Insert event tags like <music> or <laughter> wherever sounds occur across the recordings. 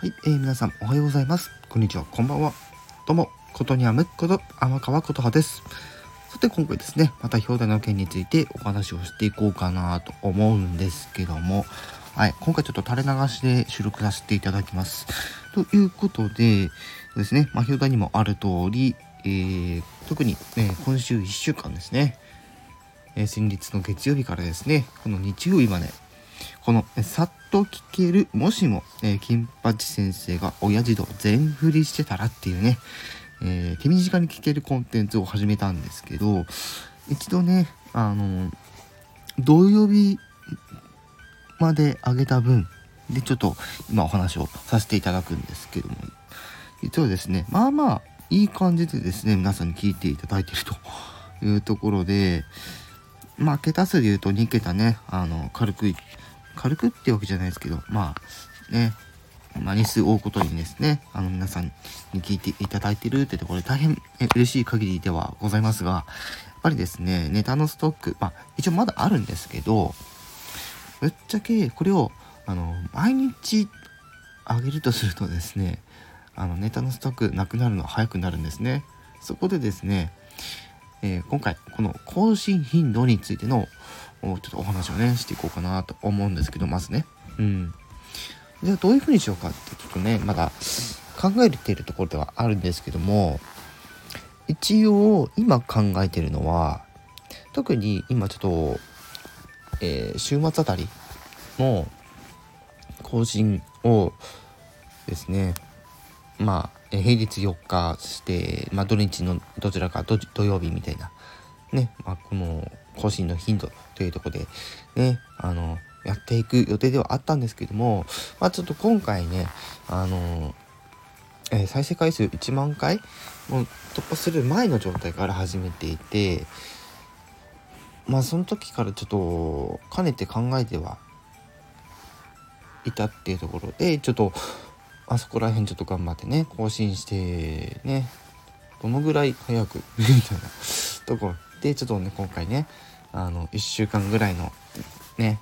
はい、えー、皆さんおはようございます。こんにちは、こんばんは。どうも、ことにゃむこと天川琴葉です。さて今回ですね、また表題の件についてお話をしていこうかなと思うんですけども、はい、今回ちょっと垂れ流しで収録させていただきます。ということでですね、まあ、表題にもある通り、えー、特に、ね、今週1週間ですね、えー、先日の月曜日からですね、この日曜日まで、この、さっと聞ける、もしも、えー、金八先生が親父と全振りしてたらっていうね、えー、手短に聞けるコンテンツを始めたんですけど、一度ね、あの、土曜日まで上げた分でちょっと今お話をさせていただくんですけども、実はですね、まあまあいい感じでですね、皆さんに聞いていただいているというところで、まあ桁数で言うと2桁ね、あの、軽く軽くってわけじゃないですけど、まあ、ね、まあ、日数を追うことにですね、あの、皆さんに聞いていただいてるってところで大変嬉しい限りではございますが、やっぱりですね、ネタのストック、まあ、一応まだあるんですけど、ぶっちゃけこれを、あの、毎日あげるとするとですね、あの、ネタのストックなくなるのは早くなるんですね。そこでですね、えー、今回、この更新頻度についてのちょっとお話をね、していこうかなと思うんですけど、まずね。うん。じゃあどういう風にしようかってちょっとね、まだ考えているところではあるんですけども、一応今考えてるのは、特に今ちょっと、えー、週末あたりの更新をですね、まあ、平日4日して、まあ、土日のどちらか土曜日みたいな、ね、まあ、この更新の頻度というとこでね、あの、やっていく予定ではあったんですけども、まあちょっと今回ね、あの、えー、再生回数1万回もう突破する前の状態から始めていて、まあその時からちょっと兼ねて考えてはいたっていうところで、ちょっとあそこら辺ちょっと頑張ってね、更新してね、どのぐらい早く <laughs> みたいなところで、ちょっとね、今回ね、あの、1週間ぐらいのね、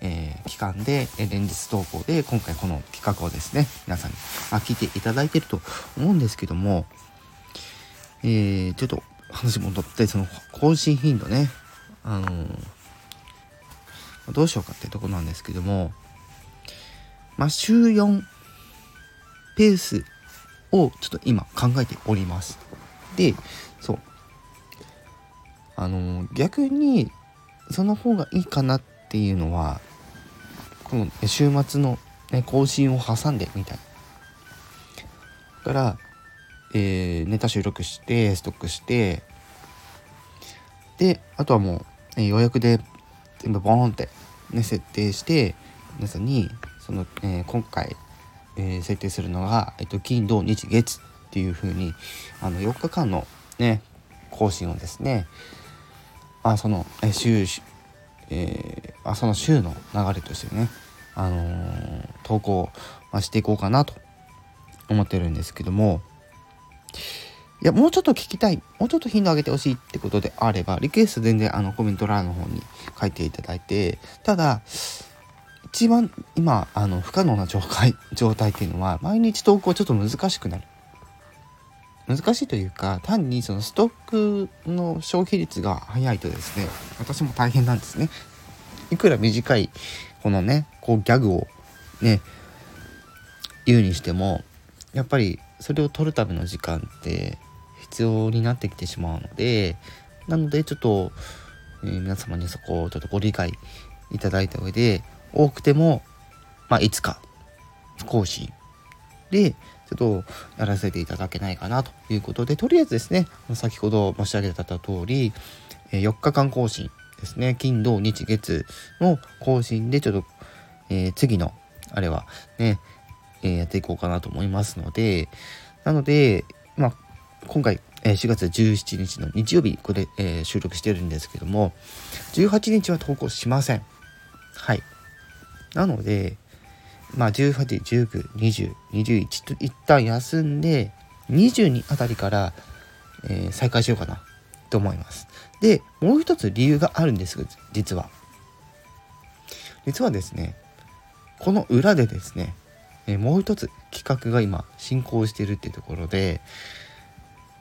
えー、期間で、え連日投稿で、今回この企画をですね、皆さんに、まあ、聞いていただいてると思うんですけども、えー、ちょっと話戻って、その更新頻度ね、あのー、どうしようかってとこなんですけども、まあ、週4ペースをちょっと今考えております。で、そう。あの逆にその方がいいかなっていうのはこの週末の、ね、更新を挟んでみたい。から、えー、ネタ収録してストックしてであとはもう、え予約で全部ボーンって、ね、設定して皆さんにその、えー、今回、えー、設定するのが、えっと、金土日月っていう風にあの4日間のね更新をですねあそのえ週、えー、あその週の流れとしてね、あのー、投稿、まあ、していこうかなと思ってるんですけども。いやもうちょっと聞きたい。もうちょっと頻度上げてほしいってことであればリクエスト全然あのコメント欄の方に書いていただいてただ一番今あの不可能な状態状態っていうのは毎日投稿ちょっと難しくなる。難しいというか単にそのストックの消費率が早いとですね私も大変なんですね。いくら短いこのねこうギャグをね言うにしてもやっぱりそれを取るための時間って必要になってきてしまうのでなのでちょっと、えー、皆様にそこをちょっとご理解いただいた上で多くてもまあいつか更新でちょっとやらせていただけないかなということで、とりあえずですね、先ほど申し上げた通り、4日間更新ですね、金、土、日、月の更新でちょっと、えー、次の、あれはね、えー、やっていこうかなと思いますので、なので、まあ、今回、えー、4月17日の日曜日、これ、えー、収録してるんですけども、18日は投稿しません。はい。なので、まあ、18、19、20、21と一旦休んで、22あたりから、えー、再開しようかなと思います。で、もう一つ理由があるんです実は。実はですね、この裏でですね、えー、もう一つ企画が今進行しているっていうところで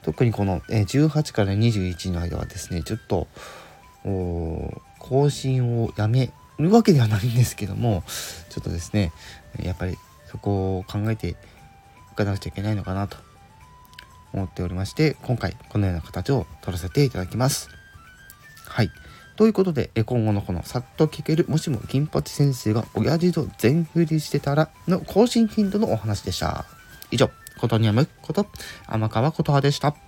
特にこの、えー、18から21の間はですねちょっと更新をやめるわけではないんですけどもちょっとですねやっぱりそこを考えていかなくちゃいけないのかなと思っておりまして今回このような形を取らせていただきます。はいということで、今後のこのさっと聞ける、もしも金八先生が親父と全振りしてたらの更新頻度のお話でした。以上、ことにやむこと、天川琴葉でした。